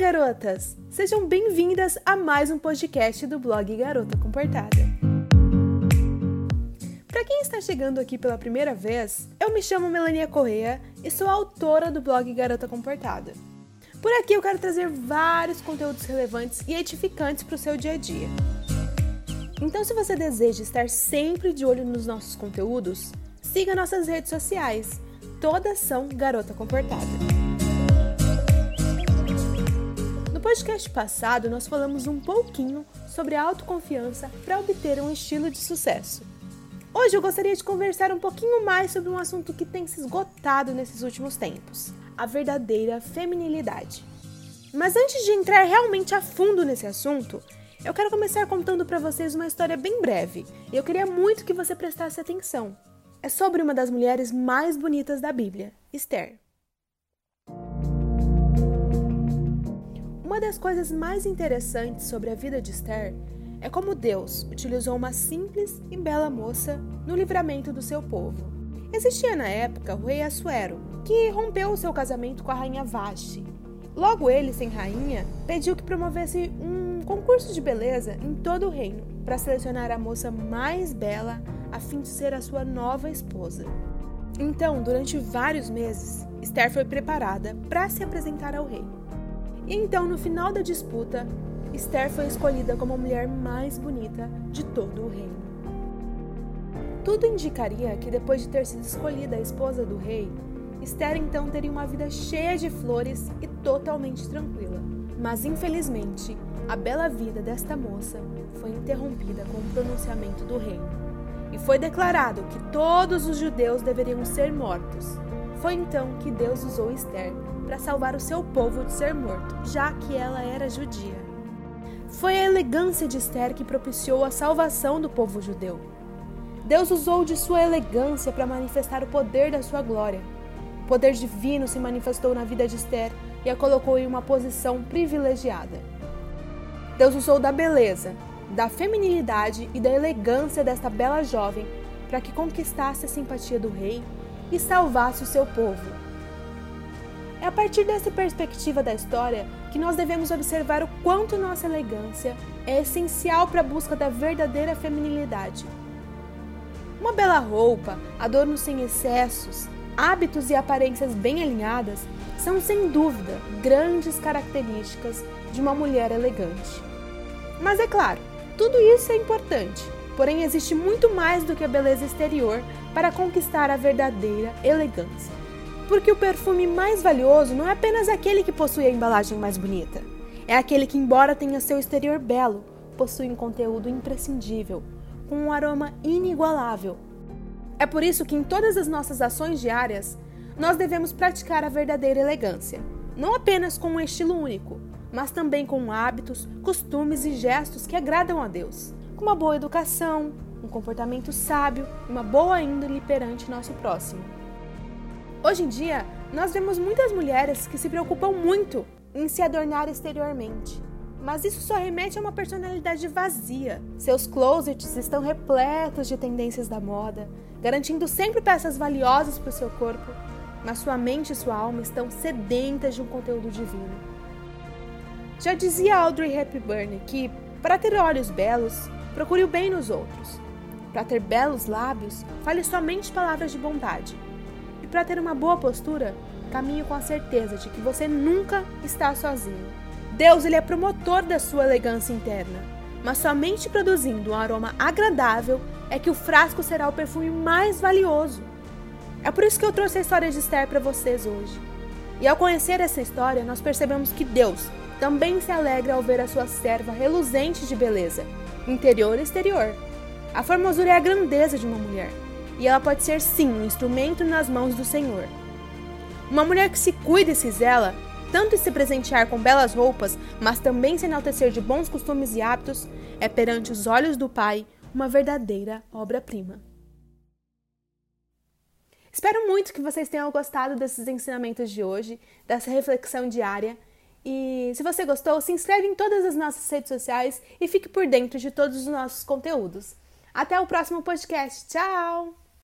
garotas! Sejam bem-vindas a mais um podcast do blog Garota Comportada. Para quem está chegando aqui pela primeira vez, eu me chamo Melania Correia e sou autora do blog Garota Comportada. Por aqui eu quero trazer vários conteúdos relevantes e edificantes para o seu dia a dia. Então, se você deseja estar sempre de olho nos nossos conteúdos, siga nossas redes sociais. Todas são Garota Comportada. Podcast passado, nós falamos um pouquinho sobre a autoconfiança para obter um estilo de sucesso. Hoje eu gostaria de conversar um pouquinho mais sobre um assunto que tem se esgotado nesses últimos tempos: a verdadeira feminilidade. Mas antes de entrar realmente a fundo nesse assunto, eu quero começar contando para vocês uma história bem breve e eu queria muito que você prestasse atenção. É sobre uma das mulheres mais bonitas da Bíblia, Esther. Uma das coisas mais interessantes sobre a vida de Esther é como Deus utilizou uma simples e bela moça no livramento do seu povo. Existia na época o rei Assuero, que rompeu o seu casamento com a rainha Vashti. Logo ele, sem rainha, pediu que promovesse um concurso de beleza em todo o reino para selecionar a moça mais bela a fim de ser a sua nova esposa. Então, durante vários meses, Esther foi preparada para se apresentar ao rei. E então, no final da disputa, Esther foi escolhida como a mulher mais bonita de todo o reino. Tudo indicaria que depois de ter sido escolhida a esposa do rei, Esther então teria uma vida cheia de flores e totalmente tranquila. Mas infelizmente, a bela vida desta moça foi interrompida com o pronunciamento do rei. E foi declarado que todos os judeus deveriam ser mortos. Foi então que Deus usou Esther para salvar o seu povo de ser morto, já que ela era judia. Foi a elegância de Esther que propiciou a salvação do povo judeu. Deus usou de sua elegância para manifestar o poder da sua glória. O poder divino se manifestou na vida de Esther e a colocou em uma posição privilegiada. Deus usou da beleza, da feminilidade e da elegância desta bela jovem para que conquistasse a simpatia do rei e salvasse o seu povo. É a partir dessa perspectiva da história que nós devemos observar o quanto nossa elegância é essencial para a busca da verdadeira feminilidade. Uma bela roupa, adornos sem excessos, hábitos e aparências bem alinhadas são sem dúvida grandes características de uma mulher elegante. Mas é claro, tudo isso é importante, porém existe muito mais do que a beleza exterior para conquistar a verdadeira elegância porque o perfume mais valioso não é apenas aquele que possui a embalagem mais bonita. É aquele que, embora tenha seu exterior belo, possui um conteúdo imprescindível, com um aroma inigualável. É por isso que em todas as nossas ações diárias, nós devemos praticar a verdadeira elegância, não apenas com um estilo único, mas também com hábitos, costumes e gestos que agradam a Deus, com uma boa educação, um comportamento sábio e uma boa índole perante nosso próximo. Hoje em dia, nós vemos muitas mulheres que se preocupam muito em se adornar exteriormente. Mas isso só remete a uma personalidade vazia. Seus closets estão repletos de tendências da moda, garantindo sempre peças valiosas para o seu corpo, mas sua mente e sua alma estão sedentas de um conteúdo divino. Já dizia Audrey Hepburn que, para ter olhos belos, procure o bem nos outros. Para ter belos lábios, fale somente palavras de bondade para ter uma boa postura, caminhe com a certeza de que você nunca está sozinho. Deus ele é promotor da sua elegância interna, mas somente produzindo um aroma agradável é que o frasco será o perfume mais valioso. É por isso que eu trouxe a história de Esther para vocês hoje. E ao conhecer essa história, nós percebemos que Deus também se alegra ao ver a sua serva reluzente de beleza, interior e exterior. A formosura é a grandeza de uma mulher e ela pode ser sim um instrumento nas mãos do Senhor. Uma mulher que se cuida e se zela, tanto em se presentear com belas roupas, mas também se enaltecer de bons costumes e hábitos, é perante os olhos do Pai uma verdadeira obra-prima. Espero muito que vocês tenham gostado desses ensinamentos de hoje, dessa reflexão diária. E se você gostou, se inscreve em todas as nossas redes sociais e fique por dentro de todos os nossos conteúdos. Até o próximo podcast. Tchau!